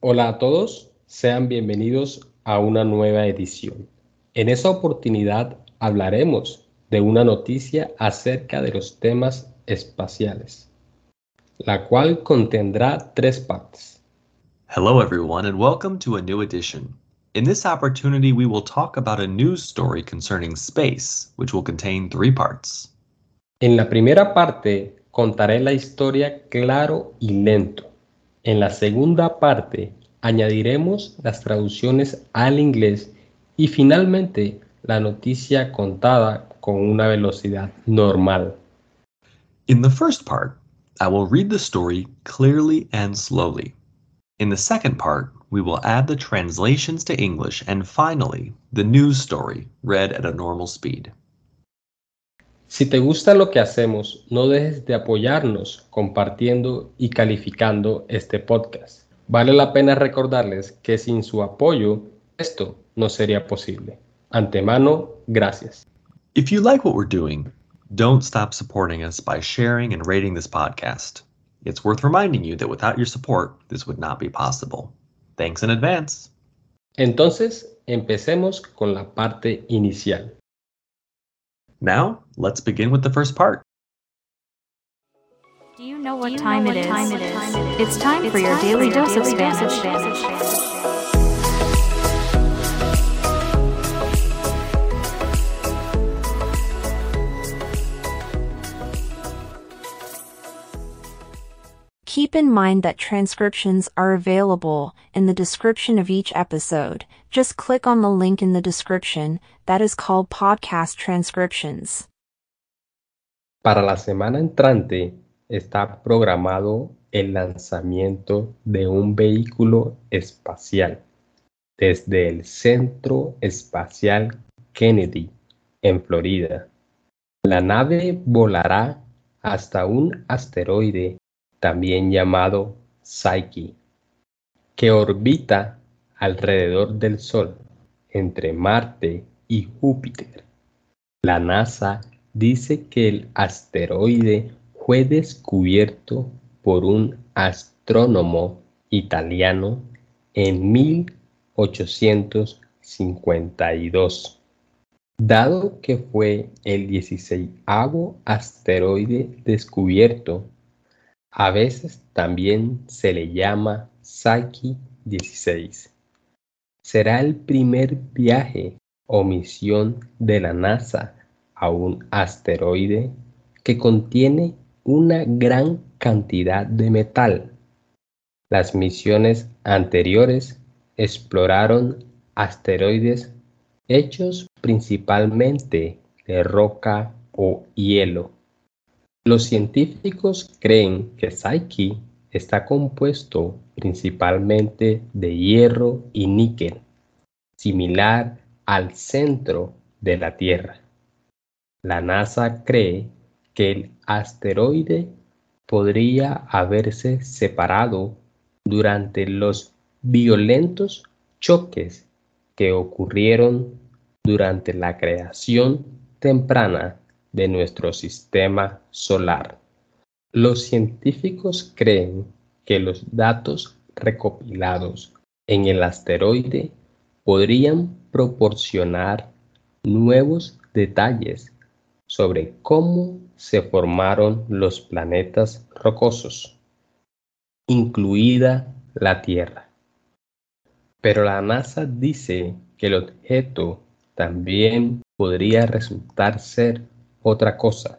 Hola a todos, sean bienvenidos a una nueva edición. En esta oportunidad hablaremos de una noticia acerca de los temas espaciales, la cual contendrá tres partes. Hello, everyone, and welcome to a new edition. In this opportunity, we will talk about a news story concerning space, which will contain three parts. En la primera parte contaré la historia claro y lento. En la segunda parte añadiremos las traducciones al inglés y finalmente la noticia contada con una velocidad normal. In the first part, I will read the story clearly and slowly. In the second part, we will add the translations to English and finally, the news story read at a normal speed. Si te gusta lo que hacemos, no dejes de apoyarnos compartiendo y calificando este podcast. Vale la pena recordarles que sin su apoyo esto no sería posible. Antemano, gracias. If you like what we're doing, don't stop supporting us by sharing and rating this podcast. It's worth reminding you that without your support, this would not be possible. Thanks in advance. Entonces, empecemos con la parte inicial. Now, let's begin with the first part. Do you know what time, it is? It's time for your daily dose of Spanish. Keep in mind that transcriptions are available in the description of each episode. Just click on the link in the description that is called Podcast Transcriptions. Para la semana entrante está programado el lanzamiento de un vehículo espacial desde el Centro Espacial Kennedy en Florida. La nave volará hasta un asteroide también llamado Psyche, que orbita alrededor del Sol entre Marte y Júpiter. La NASA dice que el asteroide fue descubierto por un astrónomo italiano en 1852. Dado que fue el 16 asteroide descubierto a veces también se le llama Psyche 16. Será el primer viaje o misión de la NASA a un asteroide que contiene una gran cantidad de metal. Las misiones anteriores exploraron asteroides hechos principalmente de roca o hielo. Los científicos creen que Psyche está compuesto principalmente de hierro y níquel, similar al centro de la Tierra. La NASA cree que el asteroide podría haberse separado durante los violentos choques que ocurrieron durante la creación temprana de nuestro sistema solar. Los científicos creen que los datos recopilados en el asteroide podrían proporcionar nuevos detalles sobre cómo se formaron los planetas rocosos, incluida la Tierra. Pero la NASA dice que el objeto también podría resultar ser otra cosa,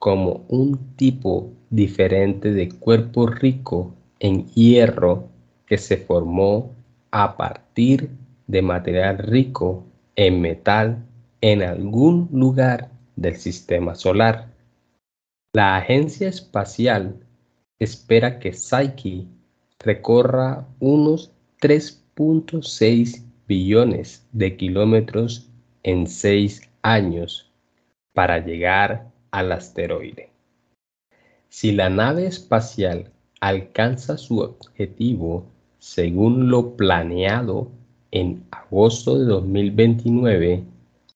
como un tipo diferente de cuerpo rico en hierro que se formó a partir de material rico en metal en algún lugar del sistema solar. La agencia espacial espera que Psyche recorra unos 3.6 billones de kilómetros en seis años para llegar al asteroide. Si la nave espacial alcanza su objetivo según lo planeado en agosto de 2029,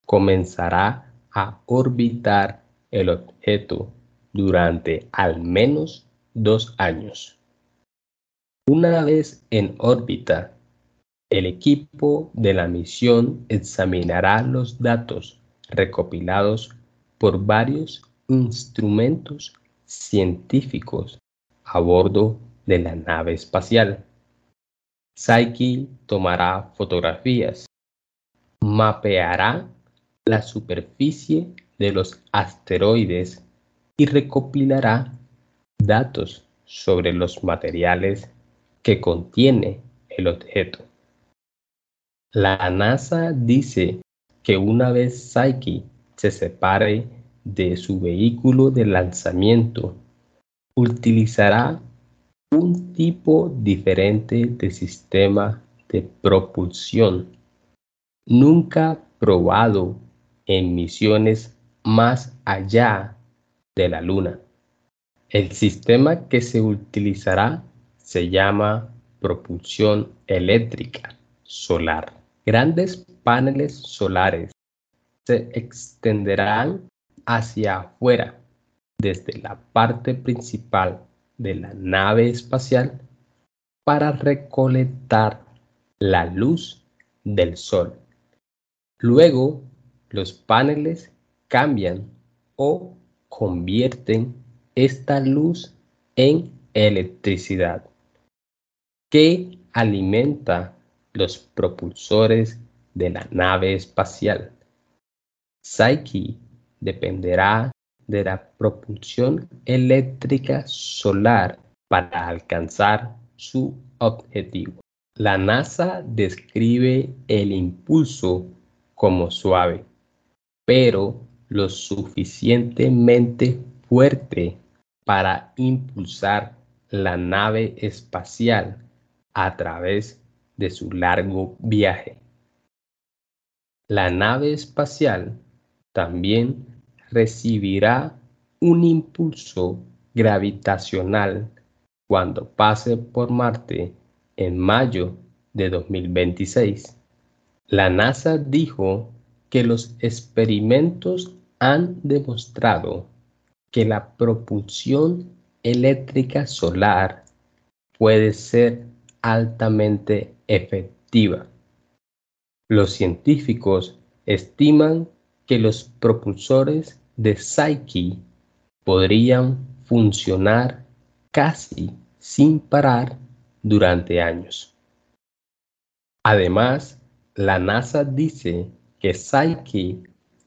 comenzará a orbitar el objeto durante al menos dos años. Una vez en órbita, el equipo de la misión examinará los datos recopilados por varios instrumentos científicos a bordo de la nave espacial. Psyche tomará fotografías, mapeará la superficie de los asteroides y recopilará datos sobre los materiales que contiene el objeto. La NASA dice que una vez Psyche se separe de su vehículo de lanzamiento, utilizará un tipo diferente de sistema de propulsión, nunca probado en misiones más allá de la Luna. El sistema que se utilizará se llama propulsión eléctrica solar. Grandes paneles solares se extenderán hacia afuera desde la parte principal de la nave espacial para recolectar la luz del sol. Luego, los paneles cambian o convierten esta luz en electricidad que alimenta los propulsores de la nave espacial. Psyche dependerá de la propulsión eléctrica solar para alcanzar su objetivo. La NASA describe el impulso como suave, pero lo suficientemente fuerte para impulsar la nave espacial a través de su largo viaje. La nave espacial también recibirá un impulso gravitacional cuando pase por Marte en mayo de 2026. La NASA dijo que los experimentos han demostrado que la propulsión eléctrica solar puede ser altamente efectiva. Los científicos estiman que los propulsores de Psyche podrían funcionar casi sin parar durante años. Además, la NASA dice que Psyche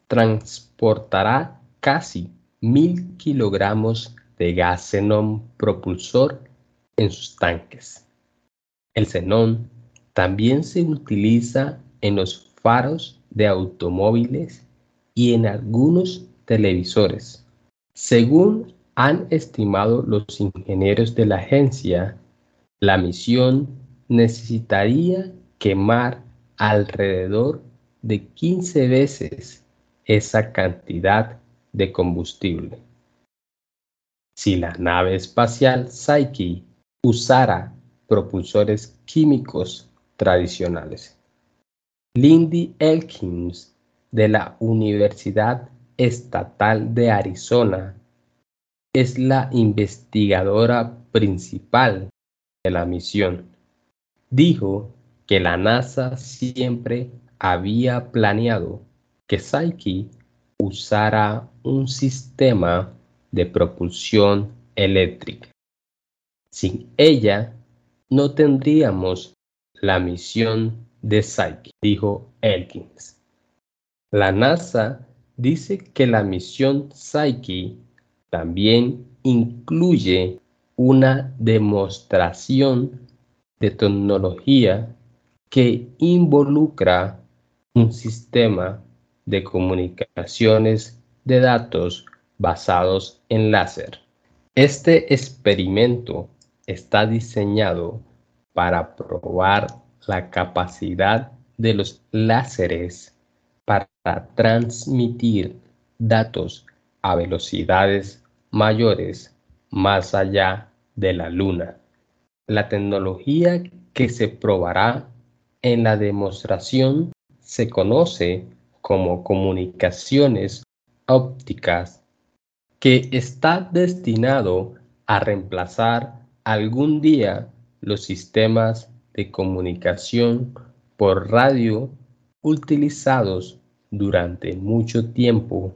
transportará casi mil kilogramos de gas xenón propulsor en sus tanques. El xenón también se utiliza en los faros de automóviles y en algunos televisores. Según han estimado los ingenieros de la agencia, la misión necesitaría quemar alrededor de 15 veces esa cantidad de combustible. Si la nave espacial Psyche usara propulsores químicos tradicionales. Lindy Elkins de la Universidad Estatal de Arizona es la investigadora principal de la misión. Dijo que la NASA siempre había planeado que Psyche usara un sistema de propulsión eléctrica. Sin ella, no tendríamos la misión de Psyche, dijo Elkins. La NASA dice que la misión Psyche también incluye una demostración de tecnología que involucra un sistema de comunicaciones de datos basados en láser. Este experimento está diseñado para probar la capacidad de los láseres para transmitir datos a velocidades mayores más allá de la Luna. La tecnología que se probará en la demostración se conoce como comunicaciones ópticas, que está destinado a reemplazar algún día los sistemas de comunicación por radio utilizados durante mucho tiempo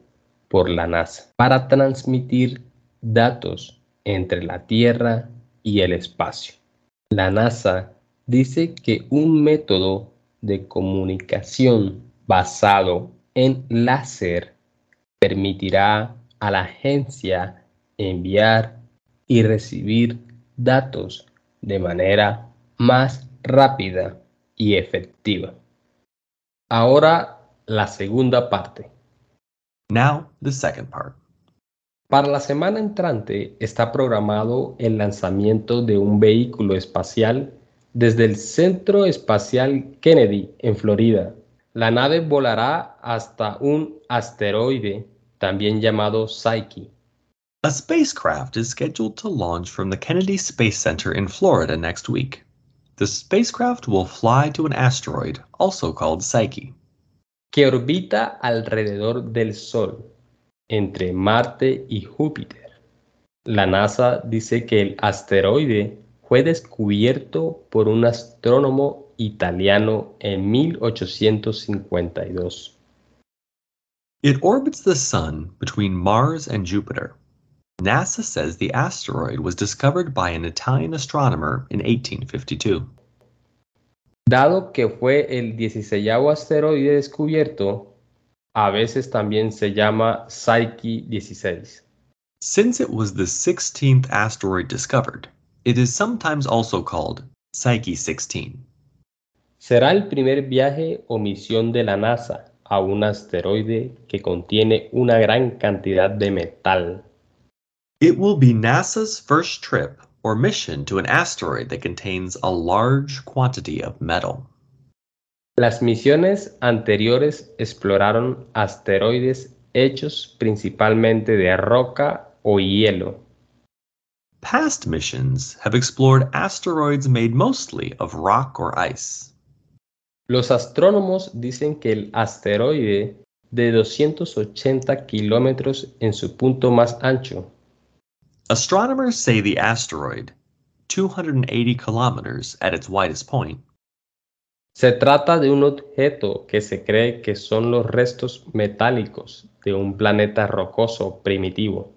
por la NASA para transmitir datos entre la Tierra y el espacio. La NASA dice que un método de comunicación basado en láser permitirá a la agencia enviar y recibir datos de manera más rápida y efectiva. Ahora la segunda parte. Now, the second part. Para la semana entrante está programado el lanzamiento de un vehículo espacial desde el Centro Espacial Kennedy en Florida. La nave volará hasta un asteroide, también llamado Psyche. A spacecraft is scheduled to launch from the Kennedy Space Center in Florida next week. The spacecraft will fly to an asteroid, also called Psyche. que orbita alrededor del Sol, entre Marte y Júpiter. La NASA dice que el asteroide fue descubierto por un astrónomo italiano en 1852. It orbits the Sun between Mars and Jupiter. NASA says the asteroid was discovered by an Italian astronomer in 1852. Dado que fue el 16 asteroide descubierto, a veces también se llama Psyche 16. Since it was the 16th asteroid discovered, it is sometimes also called Psyche 16. Será el primer viaje o misión de la NASA a un asteroide que contiene una gran cantidad de metal. It will be NASA's first trip or mission to an asteroid that contains a large quantity of metal. Las misiones anteriores exploraron asteroides hechos principalmente de roca o hielo. Past missions have explored asteroids made mostly of rock or ice. Los astrónomos dicen que el asteroide de 280 kilómetros en su punto más ancho Astronomers say the asteroid, 280 kilometers at its widest point, Se trata de un objeto que se cree que son los restos metálicos de un planeta rocoso primitivo.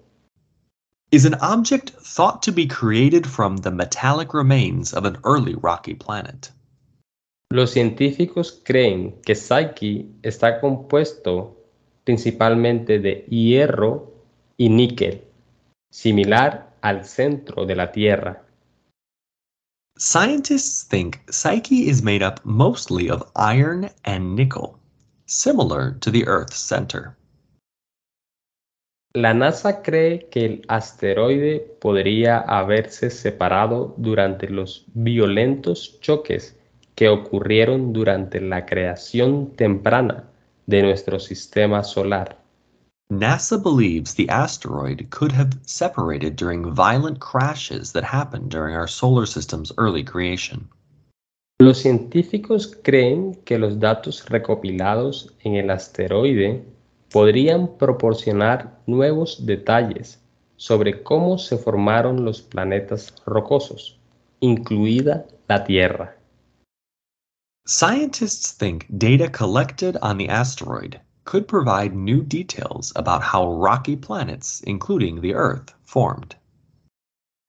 is an object thought to be created from the metallic remains of an early rocky planet. Los científicos creen que Psyche está compuesto principalmente de hierro y níquel, similar al centro de la Tierra. Scientists think Psyche is made up mostly of iron and nickel, similar to the Earth's center. La NASA cree que el asteroide podría haberse separado durante los violentos choques que ocurrieron durante la creación temprana de nuestro sistema solar. NASA believes the asteroid could have separated during violent crashes that happened during our solar system's early creation. Los científicos creen que los datos recopilados en el asteroide podrían proporcionar nuevos detalles sobre cómo se formaron los planetas rocosos, incluida la Tierra. Scientists think data collected on the asteroid could provide new details about how rocky planets, including the Earth, formed.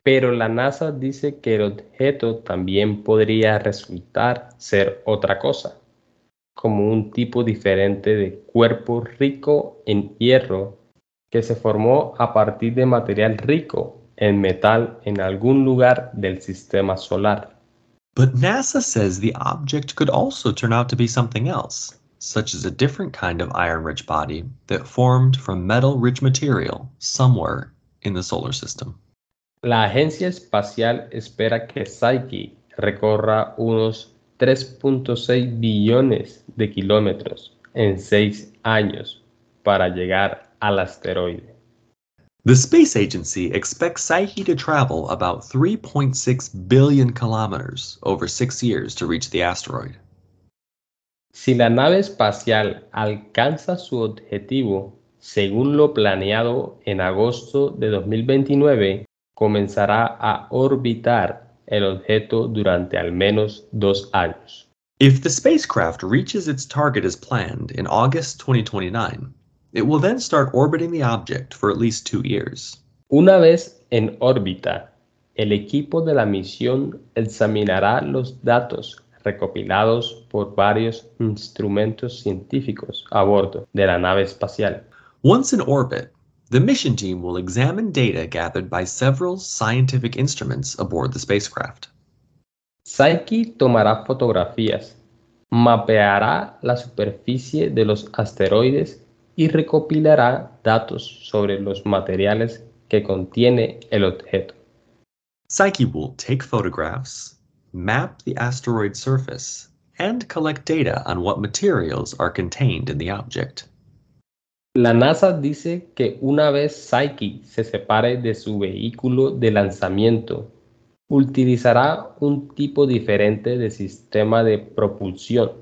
Pero la NASA dice que el objeto también podría resultar ser otra cosa, como un tipo diferente de cuerpo rico en hierro que se formó a partir de material rico en metal en algún lugar del sistema solar. But NASA says the object could also turn out to be something else, such as a different kind of iron rich body that formed from metal rich material somewhere in the solar system. La agencia espacial espera que Psyche recorra unos 3.6 billones de kilómetros en seis años para llegar al asteroide. The space agency expects Psyche to travel about 3.6 billion kilometers over six years to reach the asteroid. Si la nave espacial alcanza su objetivo según lo planeado en agosto de 2029, comenzará a orbitar el objeto durante al menos dos años. If the spacecraft reaches its target as planned in August 2029, it will then start orbiting the object for at least two years. Una vez en órbita, el equipo de la misión examinará los datos recopilados por varios instrumentos científicos a bordo de la nave espacial. Once in orbit, the mission team will examine data gathered by several scientific instruments aboard the spacecraft. Psyche tomará fotografías, mapeará la superficie de los asteroides y recopilará datos sobre los materiales que contiene el objeto. Psyche will take photographs, map the asteroid surface, and collect data on what materials are contained in the object. La NASA dice que una vez Psyche se separe de su vehículo de lanzamiento, utilizará un tipo diferente de sistema de propulsión,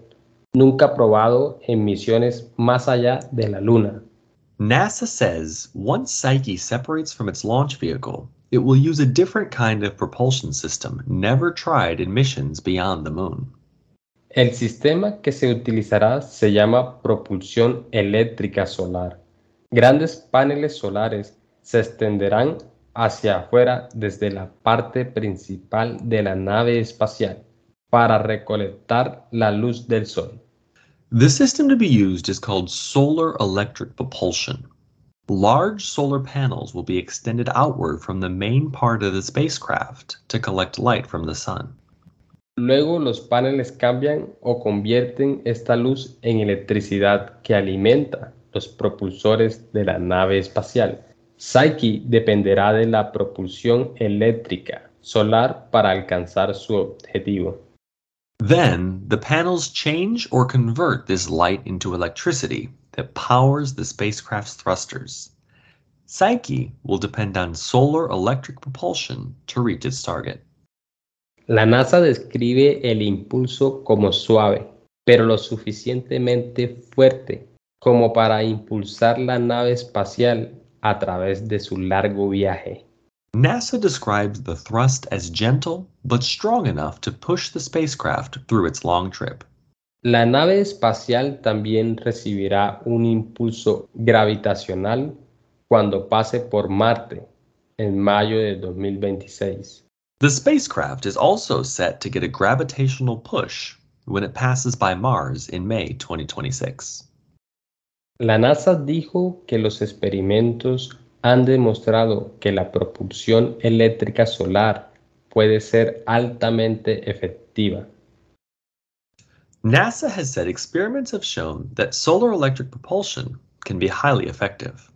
nunca probado en misiones más allá de la Luna. NASA says once Psyche separates from its launch vehicle, it will use a different kind of propulsion system never tried in missions beyond the moon. El sistema que se utilizará se llama propulsión eléctrica solar. Grandes paneles solares se extenderán hacia afuera desde la parte principal de la nave espacial para recolectar la luz del sol. The system to be used is called solar electric propulsion. Large solar panels will be extended outward from the main part of the spacecraft to collect light from the sun. Luego los paneles cambian o convierten esta luz en electricidad que alimenta los propulsores de la nave espacial. Psyche dependerá de la propulsión eléctrica solar para alcanzar su objetivo. Then, the panels change or convert this light into electricity that powers the spacecraft's thrusters. Psyche will depend on solar electric propulsion to reach its target. La NASA describe el impulso como suave, pero lo suficientemente fuerte como para impulsar la nave espacial a través de su largo viaje. NASA describes the thrust as gentle but strong enough to push the spacecraft through its long trip. La nave espacial también recibirá un impulso gravitacional cuando pase por Marte en mayo de 2026. The spacecraft is also set to get a gravitational push when it passes by Mars in May 2026. La NASA dijo que los experimentos han demostrado que la propulsión eléctrica solar puede ser altamente efectiva. NASA has said experiments have shown that solar electric propulsion can be highly effective.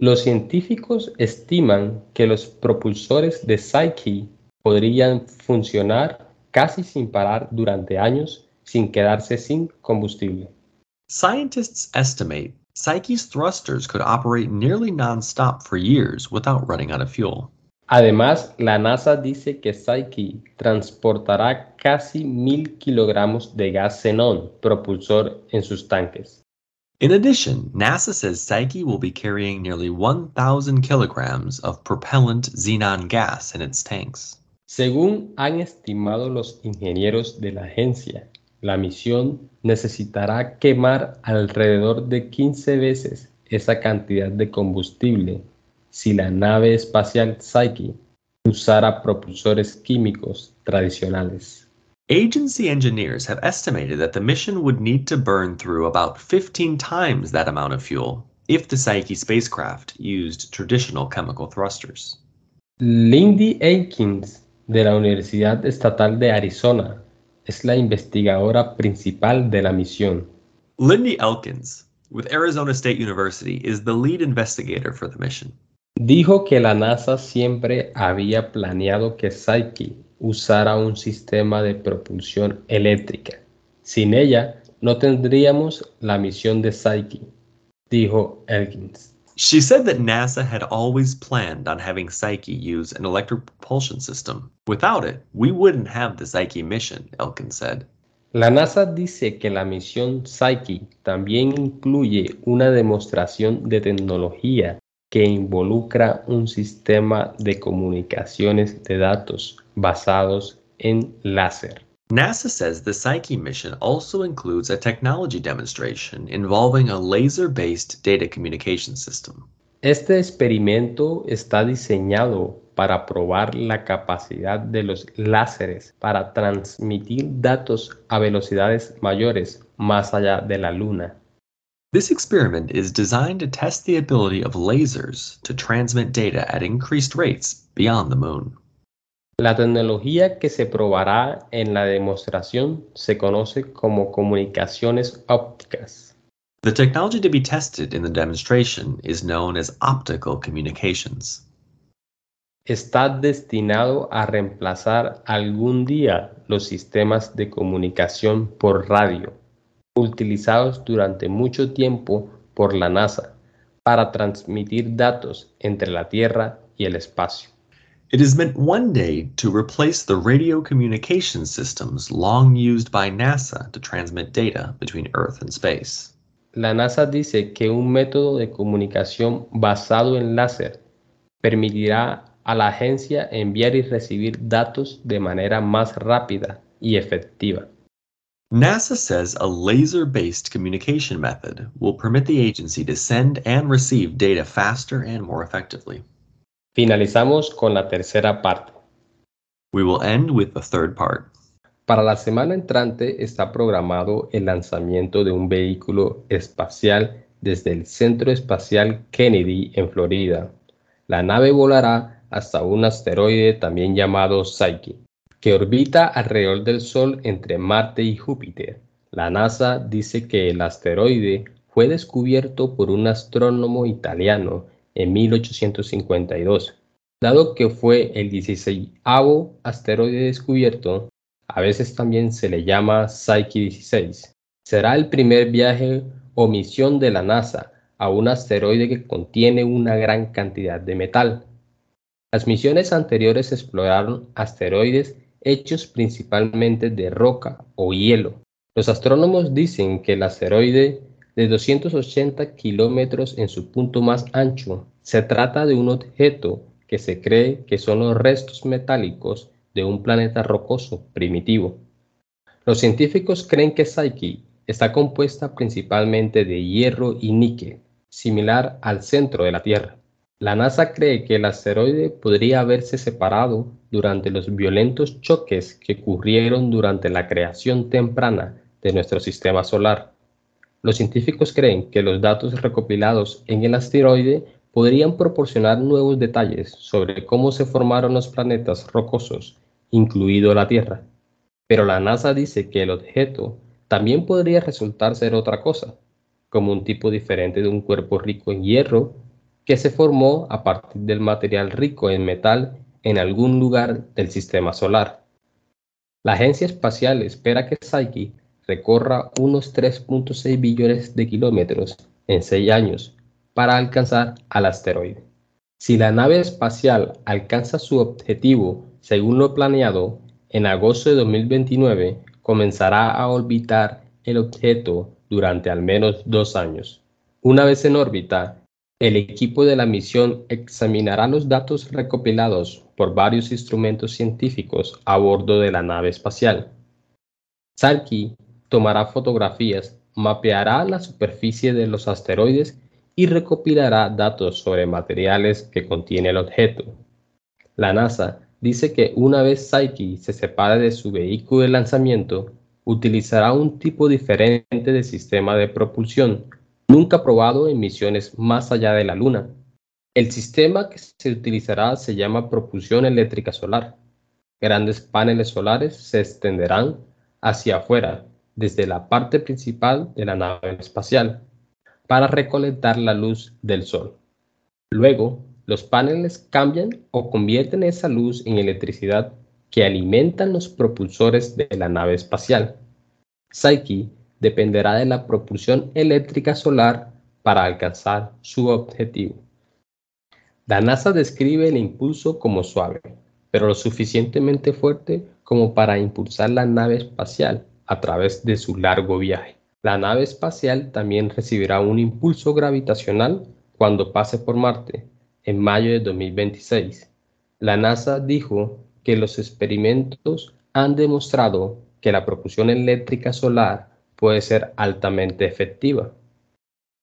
Los científicos estiman que los propulsores de Psyche podrían funcionar casi sin parar durante años sin quedarse sin combustible. Scientists estimate Psyche's thrusters could operate nearly non-stop for years without running out of fuel. Además, la NASA dice que Psyche transportará casi mil kilogramos de gas xenón propulsor en sus tanques. In addition, NASA says Psyche will be carrying nearly 1,000 kilograms of propellant xenon gas in its tanks. Según han estimado los ingenieros de la agencia, la misión necesitará quemar alrededor de 15 veces esa cantidad de combustible si la nave espacial Psyche usara propulsores químicos tradicionales. Agency engineers have estimated that the mission would need to burn through about 15 times that amount of fuel if the Psyche spacecraft used traditional chemical thrusters. Lindy Aikins de la Universidad Estatal de Arizona es la investigadora principal de la misión. Lindy Elkins with Arizona State University is the lead investigator for the mission. Dijo que la NASA siempre había planeado que Psyche usara un sistema de propulsión eléctrica. Sin ella, no tendríamos la misión de Psyche, dijo Elkins. She said that NASA had always planned on having Psyche use an electric propulsion system. Without it, we wouldn't have the Psyche mission, Elkins said. La NASA dice que la misión Psyche también incluye una demostración de tecnología que involucra un sistema de comunicaciones de datos basados en láser. NASA says the Psyche mission also includes a technology demonstration involving a laser based data communication system. Este experimento está diseñado para probar la capacidad de los láseres para transmitir datos a velocidades mayores más allá de la Luna. This experiment is designed to test the ability of lasers to transmit data at increased rates beyond the moon. La tecnología que se probará en la demostración se conoce como comunicaciones ópticas. The technology to be tested in the demonstration is known as optical communications. Está destinado a reemplazar algún día los sistemas de comunicación por radio utilizados durante mucho tiempo por la NASA para transmitir datos entre la Tierra y el espacio. It is meant one day to replace the radio communication systems long used by NASA to transmit data between Earth and space. La NASA dice que un método de comunicación basado en láser permitirá a la agencia enviar y recibir datos de manera más rápida y efectiva. NASA says a laser based communication method will permit the agency to send and receive data faster and more effectively. Finalizamos con la tercera parte. We will end with the third part. Para la semana entrante está programado el lanzamiento de un vehículo espacial desde el Centro Espacial Kennedy en Florida. La nave volará hasta un asteroide también llamado Psyche que orbita alrededor del Sol entre Marte y Júpiter. La NASA dice que el asteroide fue descubierto por un astrónomo italiano en 1852. Dado que fue el 16 asteroide descubierto, a veces también se le llama Psyche 16. Será el primer viaje o misión de la NASA a un asteroide que contiene una gran cantidad de metal. Las misiones anteriores exploraron asteroides hechos principalmente de roca o hielo. Los astrónomos dicen que el asteroide de 280 kilómetros en su punto más ancho se trata de un objeto que se cree que son los restos metálicos de un planeta rocoso primitivo. Los científicos creen que Psyche está compuesta principalmente de hierro y níquel, similar al centro de la Tierra. La NASA cree que el asteroide podría haberse separado durante los violentos choques que ocurrieron durante la creación temprana de nuestro sistema solar. Los científicos creen que los datos recopilados en el asteroide podrían proporcionar nuevos detalles sobre cómo se formaron los planetas rocosos, incluido la Tierra. Pero la NASA dice que el objeto también podría resultar ser otra cosa, como un tipo diferente de un cuerpo rico en hierro que se formó a partir del material rico en metal en algún lugar del sistema solar. La agencia espacial espera que Psyche recorra unos 3.6 billones de kilómetros en 6 años para alcanzar al asteroide. Si la nave espacial alcanza su objetivo según lo planeado, en agosto de 2029 comenzará a orbitar el objeto durante al menos dos años. Una vez en órbita, el equipo de la misión examinará los datos recopilados por varios instrumentos científicos a bordo de la nave espacial. Sarki tomará fotografías, mapeará la superficie de los asteroides y recopilará datos sobre materiales que contiene el objeto. La NASA dice que una vez Psyche se separe de su vehículo de lanzamiento, utilizará un tipo diferente de sistema de propulsión nunca probado en misiones más allá de la Luna. El sistema que se utilizará se llama propulsión eléctrica solar. Grandes paneles solares se extenderán hacia afuera desde la parte principal de la nave espacial para recolectar la luz del Sol. Luego, los paneles cambian o convierten esa luz en electricidad que alimentan los propulsores de la nave espacial. Psyche dependerá de la propulsión eléctrica solar para alcanzar su objetivo. La NASA describe el impulso como suave, pero lo suficientemente fuerte como para impulsar la nave espacial a través de su largo viaje. La nave espacial también recibirá un impulso gravitacional cuando pase por Marte en mayo de 2026, la NASA dijo que los experimentos han demostrado que la propulsión eléctrica solar puede ser altamente efectiva.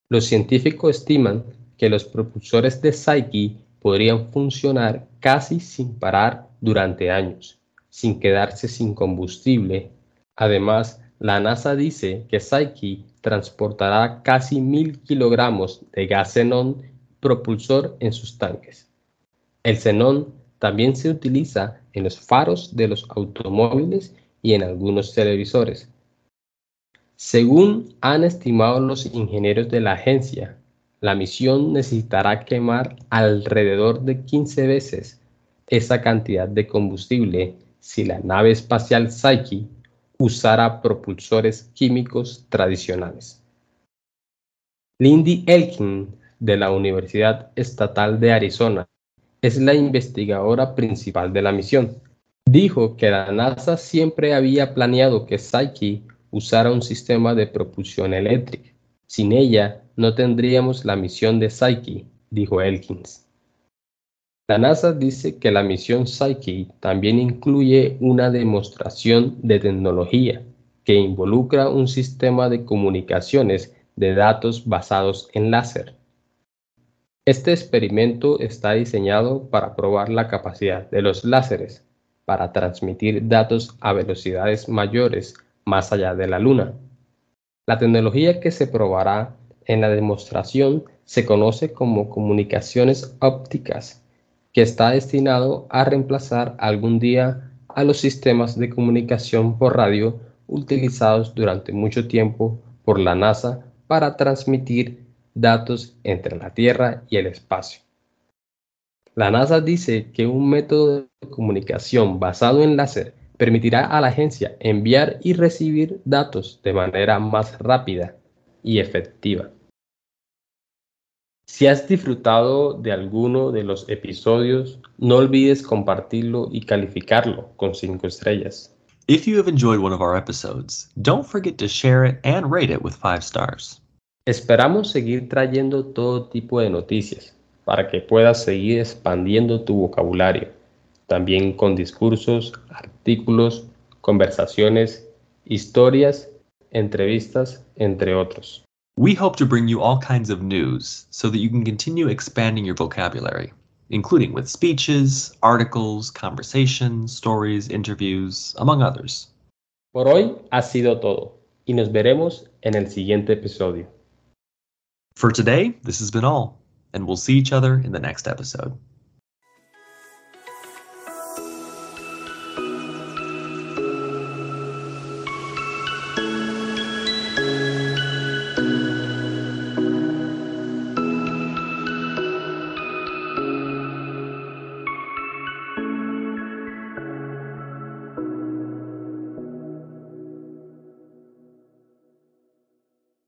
Los científicos estiman que los propulsores de Psyche podrían funcionar casi sin parar durante años, sin quedarse sin combustible. Además, la NASA dice que Psyche transportará casi mil kilogramos de gas xenón propulsor en sus tanques. El xenón también se utiliza en los faros de los automóviles y en algunos televisores. Según han estimado los ingenieros de la agencia, la misión necesitará quemar alrededor de 15 veces esa cantidad de combustible si la nave espacial Psyche usara propulsores químicos tradicionales. Lindy Elkin, de la Universidad Estatal de Arizona, es la investigadora principal de la misión. Dijo que la NASA siempre había planeado que Psyche usara un sistema de propulsión eléctrica. Sin ella, no tendríamos la misión de Psyche, dijo Elkins. La NASA dice que la misión Psyche también incluye una demostración de tecnología que involucra un sistema de comunicaciones de datos basados en láser. Este experimento está diseñado para probar la capacidad de los láseres para transmitir datos a velocidades mayores más allá de la Luna. La tecnología que se probará en la demostración se conoce como comunicaciones ópticas, que está destinado a reemplazar algún día a los sistemas de comunicación por radio utilizados durante mucho tiempo por la NASA para transmitir datos entre la Tierra y el espacio. La NASA dice que un método de comunicación basado en láser permitirá a la agencia enviar y recibir datos de manera más rápida y efectiva. Si has disfrutado de alguno de los episodios, no olvides compartirlo y calificarlo con 5 estrellas. If you have enjoyed one of our episodes, don't forget to share it and rate it with 5 stars. Esperamos seguir trayendo todo tipo de noticias para que puedas seguir expandiendo tu vocabulario, también con discursos, artículos, conversaciones, historias, entrevistas, entre otros. We hope to bring you all kinds of news so that you can continue expanding your vocabulary, including with speeches, articles, conversations, stories, interviews, among others. Por hoy ha sido todo y nos veremos en el siguiente episodio. For today, this has been all, and we'll see each other in the next episode.